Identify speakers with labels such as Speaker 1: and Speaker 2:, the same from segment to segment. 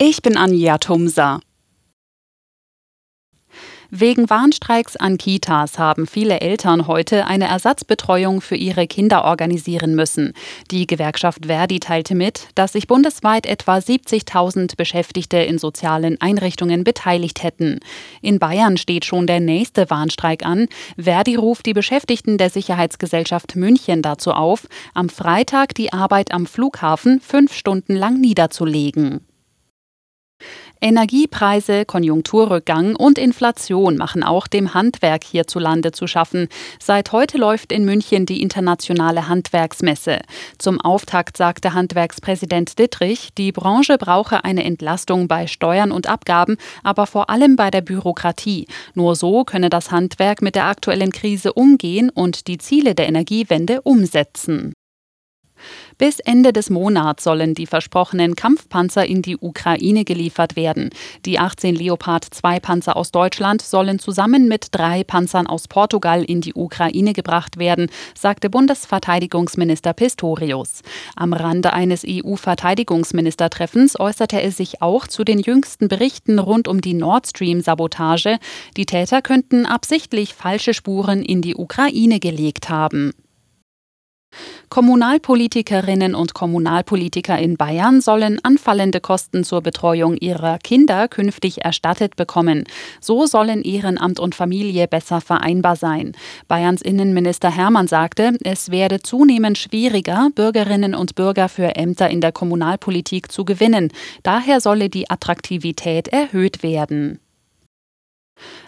Speaker 1: Ich bin Anja Tumsa. Wegen Warnstreiks an Kitas haben viele Eltern heute eine Ersatzbetreuung für ihre Kinder organisieren müssen. Die Gewerkschaft Verdi teilte mit, dass sich bundesweit etwa 70.000 Beschäftigte in sozialen Einrichtungen beteiligt hätten. In Bayern steht schon der nächste Warnstreik an. Verdi ruft die Beschäftigten der Sicherheitsgesellschaft München dazu auf, am Freitag die Arbeit am Flughafen fünf Stunden lang niederzulegen. Energiepreise, Konjunkturrückgang und Inflation machen auch dem Handwerk hierzulande zu schaffen. Seit heute läuft in München die internationale Handwerksmesse. Zum Auftakt sagte Handwerkspräsident Dittrich, die Branche brauche eine Entlastung bei Steuern und Abgaben, aber vor allem bei der Bürokratie. Nur so könne das Handwerk mit der aktuellen Krise umgehen und die Ziele der Energiewende umsetzen. Bis Ende des Monats sollen die versprochenen Kampfpanzer in die Ukraine geliefert werden. Die 18 Leopard 2 Panzer aus Deutschland sollen zusammen mit drei Panzern aus Portugal in die Ukraine gebracht werden, sagte Bundesverteidigungsminister Pistorius. Am Rande eines EU-Verteidigungsministertreffens äußerte er sich auch zu den jüngsten Berichten rund um die Nord Stream-Sabotage. Die Täter könnten absichtlich falsche Spuren in die Ukraine gelegt haben. Kommunalpolitikerinnen und Kommunalpolitiker in Bayern sollen anfallende Kosten zur Betreuung ihrer Kinder künftig erstattet bekommen. So sollen Ehrenamt und Familie besser vereinbar sein. Bayerns Innenminister Hermann sagte, es werde zunehmend schwieriger, Bürgerinnen und Bürger für Ämter in der Kommunalpolitik zu gewinnen. Daher solle die Attraktivität erhöht werden.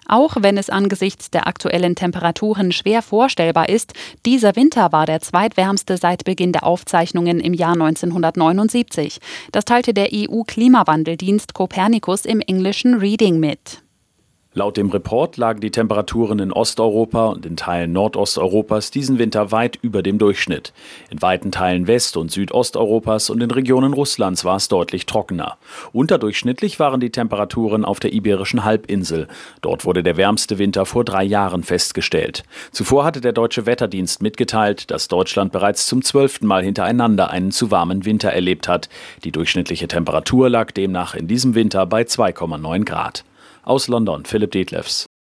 Speaker 1: Auch wenn es angesichts der aktuellen Temperaturen schwer vorstellbar ist, dieser Winter war der zweitwärmste seit Beginn der Aufzeichnungen im Jahr 1979. Das teilte der EU-Klimawandeldienst Copernicus im englischen Reading mit.
Speaker 2: Laut dem Report lagen die Temperaturen in Osteuropa und in Teilen Nordosteuropas diesen Winter weit über dem Durchschnitt. In weiten Teilen West- und Südosteuropas und in Regionen Russlands war es deutlich trockener. Unterdurchschnittlich waren die Temperaturen auf der Iberischen Halbinsel. Dort wurde der wärmste Winter vor drei Jahren festgestellt. Zuvor hatte der Deutsche Wetterdienst mitgeteilt, dass Deutschland bereits zum zwölften Mal hintereinander einen zu warmen Winter erlebt hat. Die durchschnittliche Temperatur lag demnach in diesem Winter bei 2,9 Grad. Aus London Philipp Detlefs.